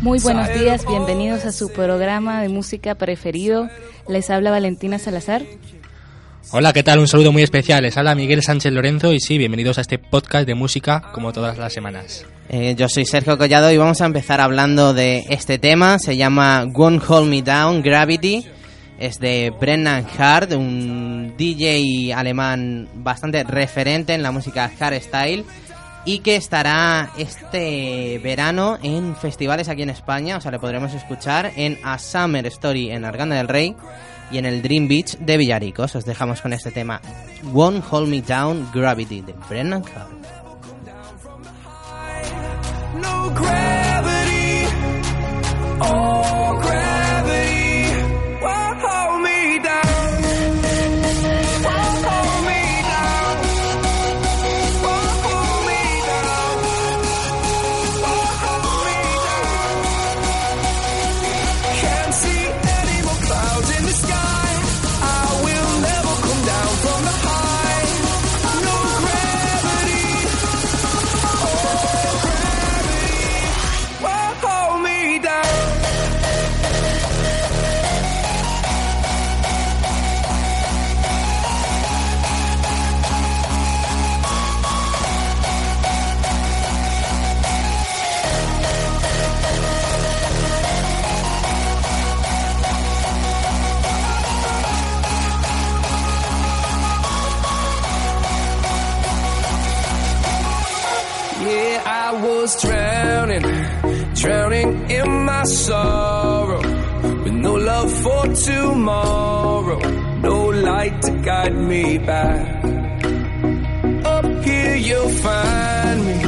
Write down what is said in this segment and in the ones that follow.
Muy buenos días, bienvenidos a su programa de música preferido. Les habla Valentina Salazar. Hola, ¿qué tal? Un saludo muy especial. Les habla Miguel Sánchez Lorenzo y sí, bienvenidos a este podcast de música como todas las semanas. Eh, yo soy Sergio Collado y vamos a empezar hablando de este tema. Se llama Won't Hold Me Down, Gravity. Es de Brennan Hart, un DJ alemán bastante referente en la música hardstyle y que estará este verano en festivales aquí en España, o sea, le podremos escuchar en A Summer Story en Arganda del Rey y en el Dream Beach de Villaricos. Os dejamos con este tema Won't Hold Me Down Gravity de Brennan Hart. Was drowning, drowning in my sorrow. With no love for tomorrow, no light to guide me back. Up here you'll find me,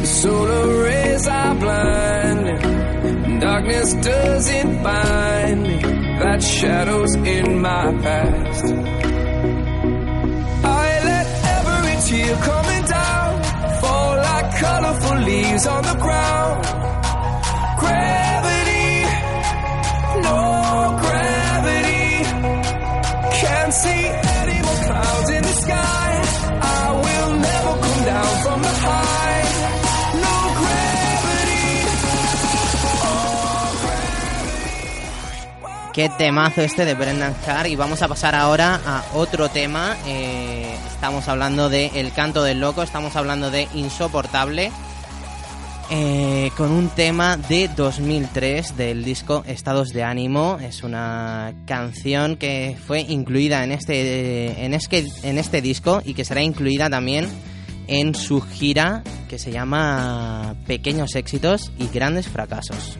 the solar rays are blinding. Darkness doesn't bind me, that shadow's in my past. Leaves on the ground. Gravity, no gravity. Can't see any more clouds in the sky. I will never come down from the high. Qué temazo este de Brendan Hart y vamos a pasar ahora a otro tema. Eh, estamos hablando de El canto del loco, estamos hablando de Insoportable. Eh, con un tema de 2003 del disco Estados de Ánimo. Es una canción que fue incluida en este, en en este disco y que será incluida también en su gira que se llama Pequeños éxitos y grandes fracasos.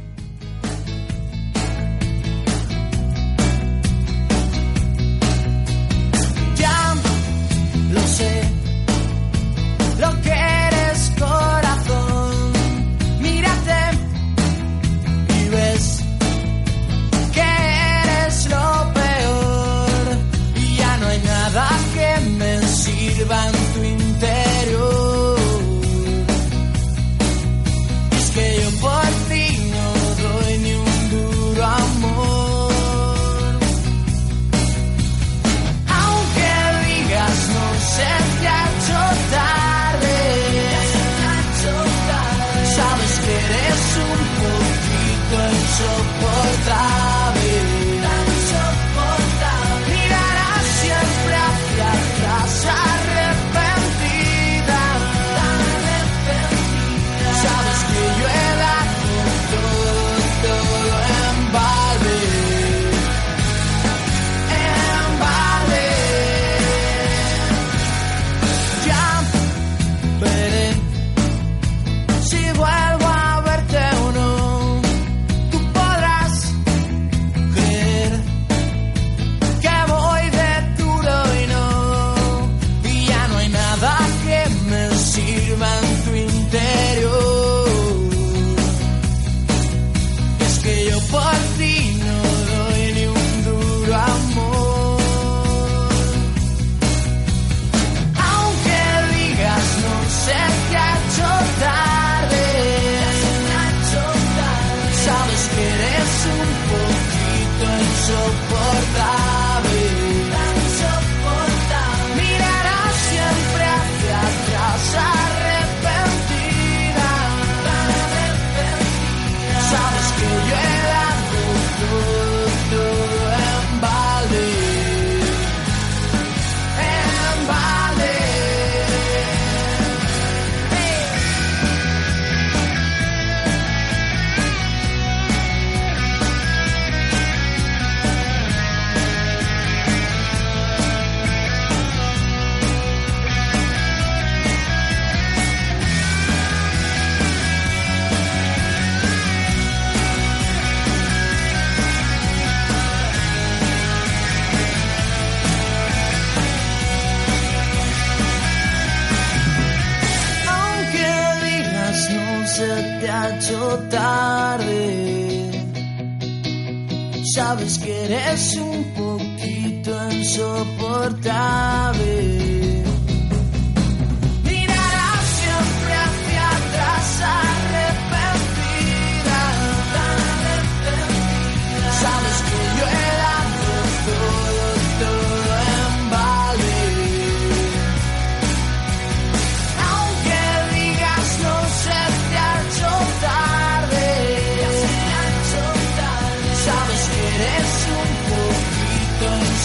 Sabes que eres un poquito insoportable.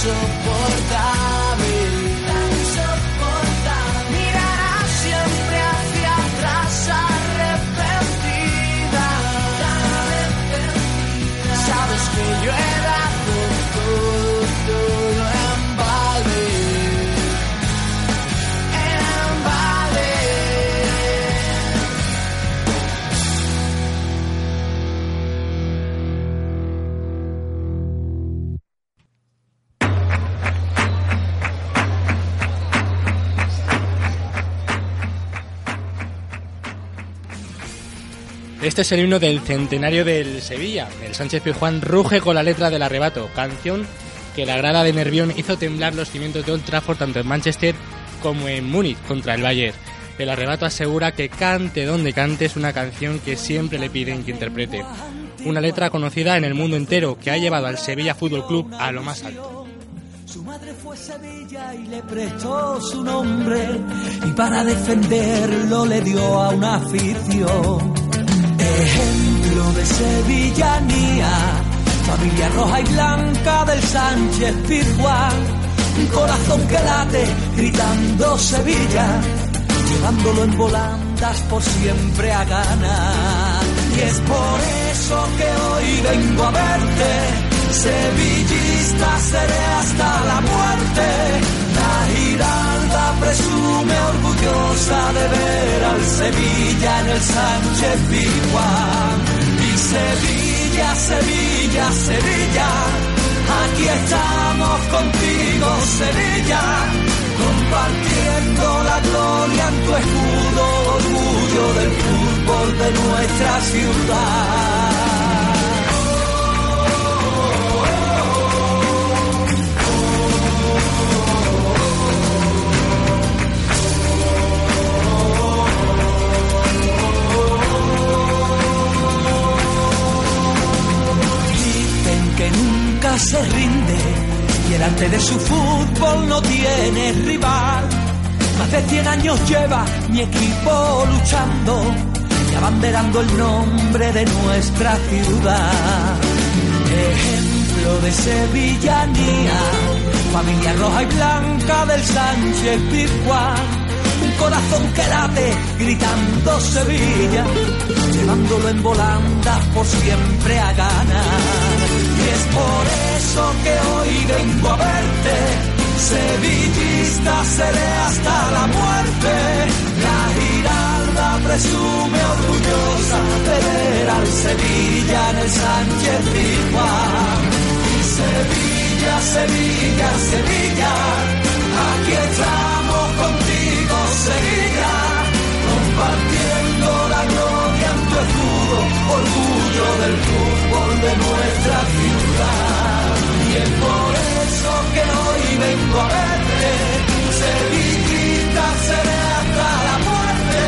Poquito Este es el himno del centenario del Sevilla. El Sánchez Pizjuán ruge con la letra del arrebato, canción que la grada de Nervión hizo temblar los cimientos de Old Trafford tanto en Manchester como en Múnich contra el Bayern. El arrebato asegura que cante donde cante es una canción que siempre le piden que interprete. Una letra conocida en el mundo entero que ha llevado al Sevilla Fútbol Club a lo más alto. Su madre fue Sevilla y le prestó su nombre y para defenderlo le dio a una afición. Ejemplo de sevillanía, familia roja y blanca del Sánchez Pizjuán, corazón que late gritando Sevilla, llevándolo en volandas por siempre a ganar. Y es por eso que hoy vengo a verte. Sevillista seré hasta la muerte. La Giralda presume orgullosa de ver al Sevilla en el Sánchez Pizjuán. Y Sevilla, Sevilla, Sevilla. Aquí estamos contigo, Sevilla. Compartiendo la gloria en tu escudo, orgullo del fútbol de nuestra ciudad. Su fútbol no tiene rival. Más de 100 años lleva mi equipo luchando y abanderando el nombre de nuestra ciudad. Ejemplo de sevillanía, familia roja y blanca del Sánchez Pizjuán. Un corazón que late gritando Sevilla, llevándolo en volandas por siempre a ganar. Y es por eso que hoy vengo a verte, sevillista seré hasta la muerte. La Giralda presume orgullosa de ver al Sevilla en el Sánchez Pizjuán. Sevilla, Sevilla, Sevilla, aquí estamos contigo, Sevilla, compartiendo la gloria en tu escudo, orgullo del fútbol de nuestra ciudad. Y es por eso que hoy vengo a verte, Sevillita seré hasta la muerte,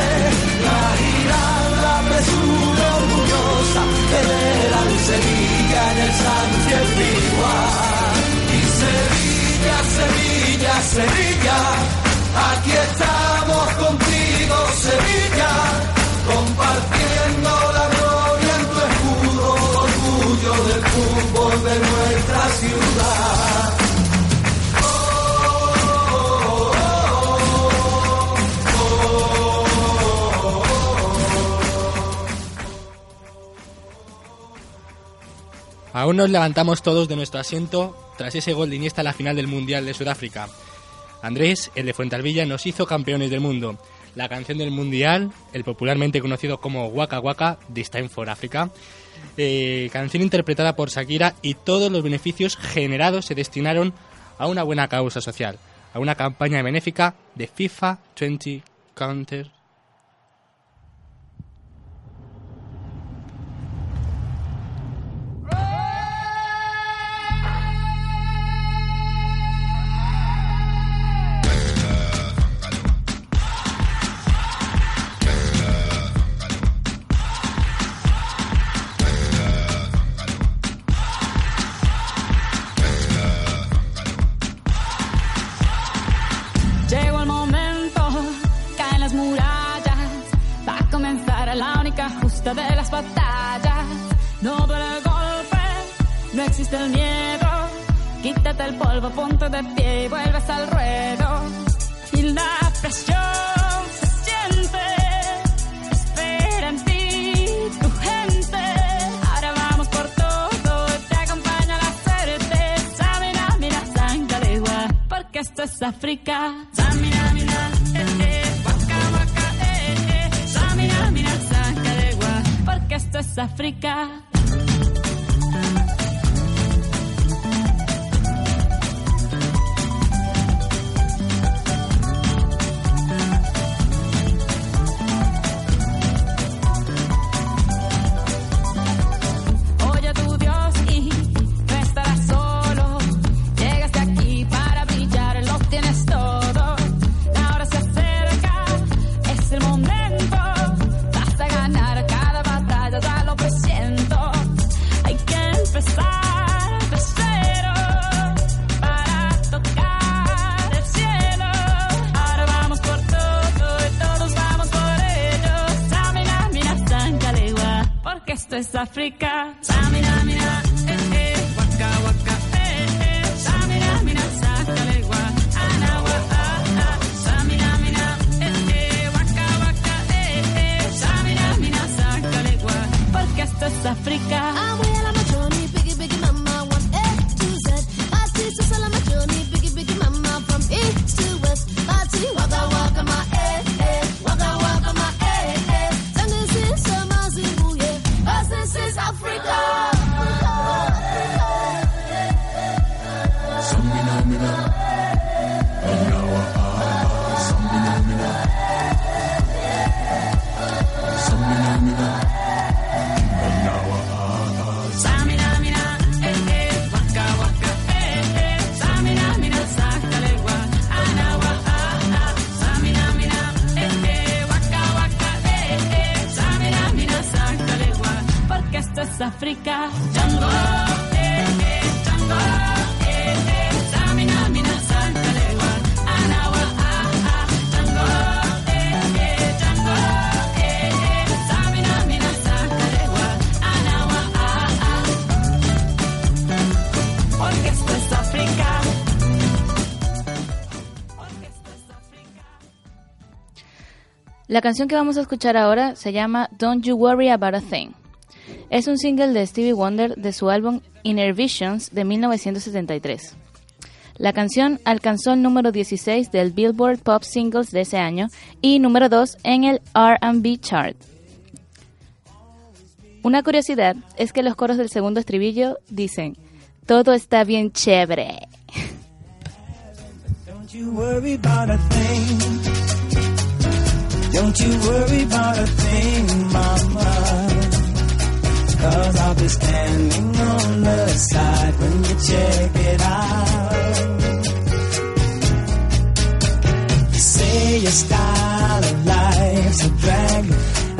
la Giralda presume orgullosa de ver al Sevilla en el Sánchez Pizjuán. Y Sevilla, Sevilla, Sevilla, aquí estamos Aún nos levantamos todos de nuestro asiento tras ese gol de Iniesta en la final del Mundial de Sudáfrica. Andrés, el de Fuentalvilla, nos hizo campeones del mundo. La canción del Mundial, el popularmente conocido como Waka Waka, This Time for Africa, eh, canción interpretada por Shakira y todos los beneficios generados se destinaron a una buena causa social, a una campaña benéfica de FIFA 20 Counter y vuelves al ruedo. Y la presión se siente. Espera en ti, tu gente. Ahora vamos por todo, te acompaña la suerte. Samina, mira, sangalegua, porque esto es África. Samina, mira, eh, eh, waka, waka, eh, eh. Samina, mira, sangalegua, porque esto es África. África. La canción que vamos a escuchar ahora se llama Don't You Worry About a Thing. Es un single de Stevie Wonder de su álbum Inner Visions de 1973. La canción alcanzó el número 16 del Billboard Pop Singles de ese año y número 2 en el RB chart. Una curiosidad es que los coros del segundo estribillo dicen, todo está bien chévere. Cause I'll be standing on the side when you check it out. You say your style of life's a drag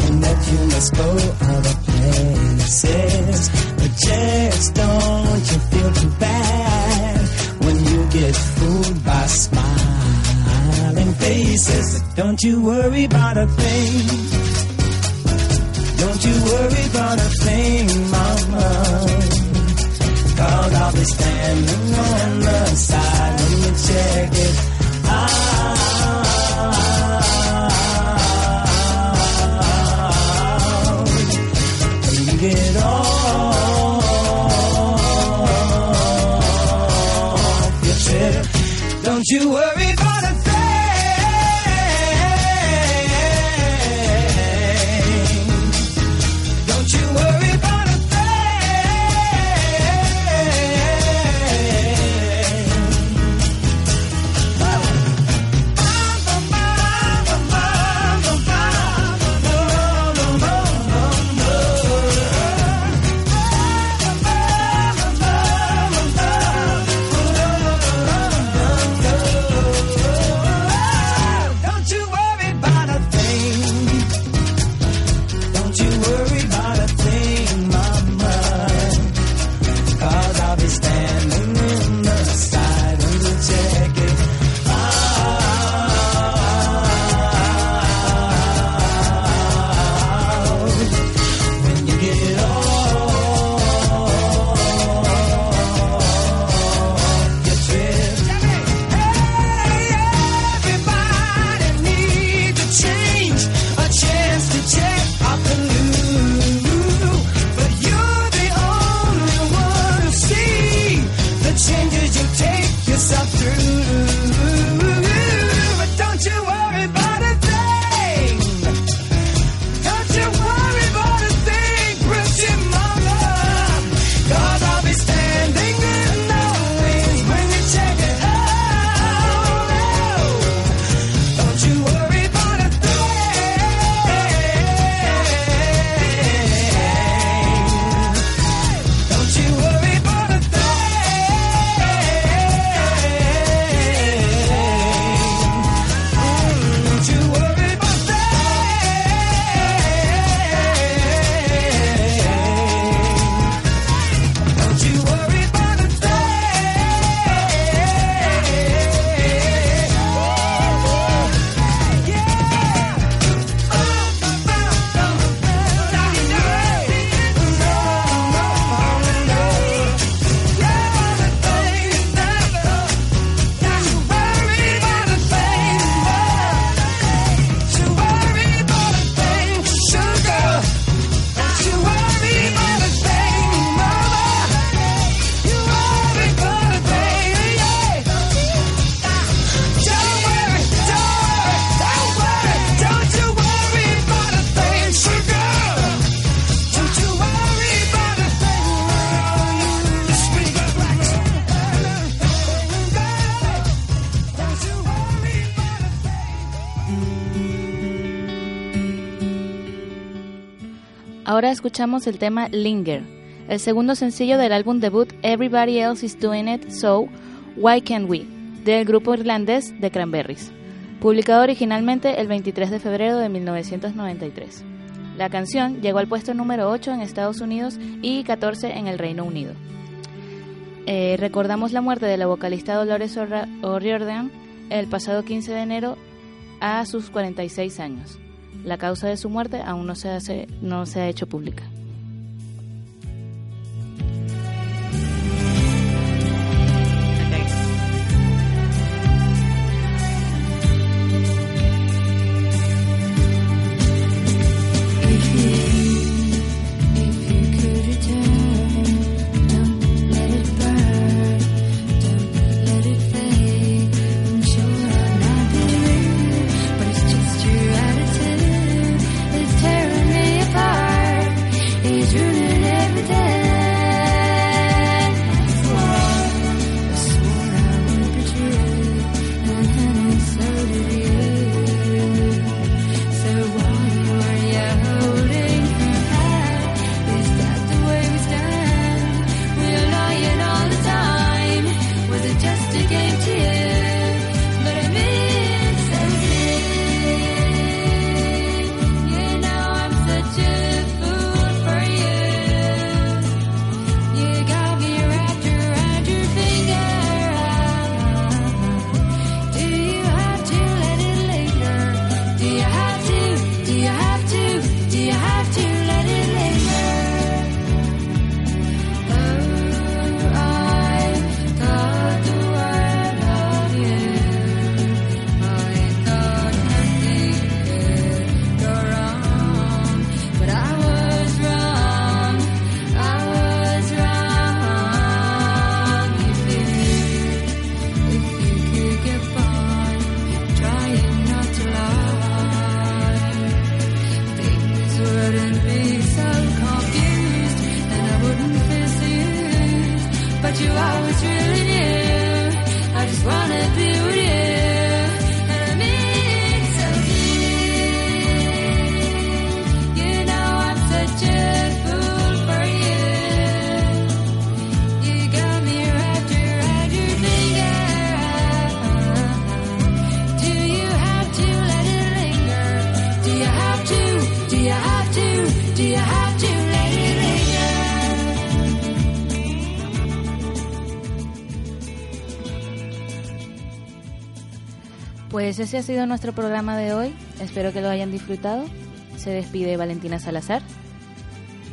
and that you must go other places. But just don't you feel too bad when you get fooled by smiling faces. Don't you worry about a thing. Don't you worry about a thing, mama. Cause I'll be standing on the side Ahora escuchamos el tema Linger, el segundo sencillo del álbum debut Everybody Else Is Doing It, So Why Can't We, del grupo irlandés The Cranberries, publicado originalmente el 23 de febrero de 1993. La canción llegó al puesto número 8 en Estados Unidos y 14 en el Reino Unido. Eh, recordamos la muerte de la vocalista Dolores O'Riordan el pasado 15 de enero a sus 46 años. La causa de su muerte aún no se, hace- no se ha hecho pública. Pues ese ha sido nuestro programa de hoy. Espero que lo hayan disfrutado. Se despide Valentina Salazar.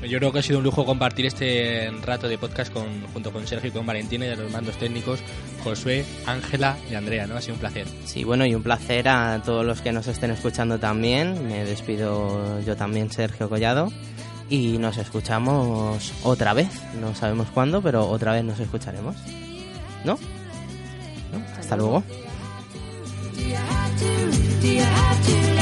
Yo creo que ha sido un lujo compartir este rato de podcast con, junto con Sergio y con Valentina y a los mandos técnicos, Josué, Ángela y Andrea, ¿no? Ha sido un placer. Sí, bueno, y un placer a todos los que nos estén escuchando también. Me despido yo también, Sergio Collado. Y nos escuchamos otra vez. No sabemos cuándo, pero otra vez nos escucharemos. ¿No? ¿No? Hasta luego. Do you have to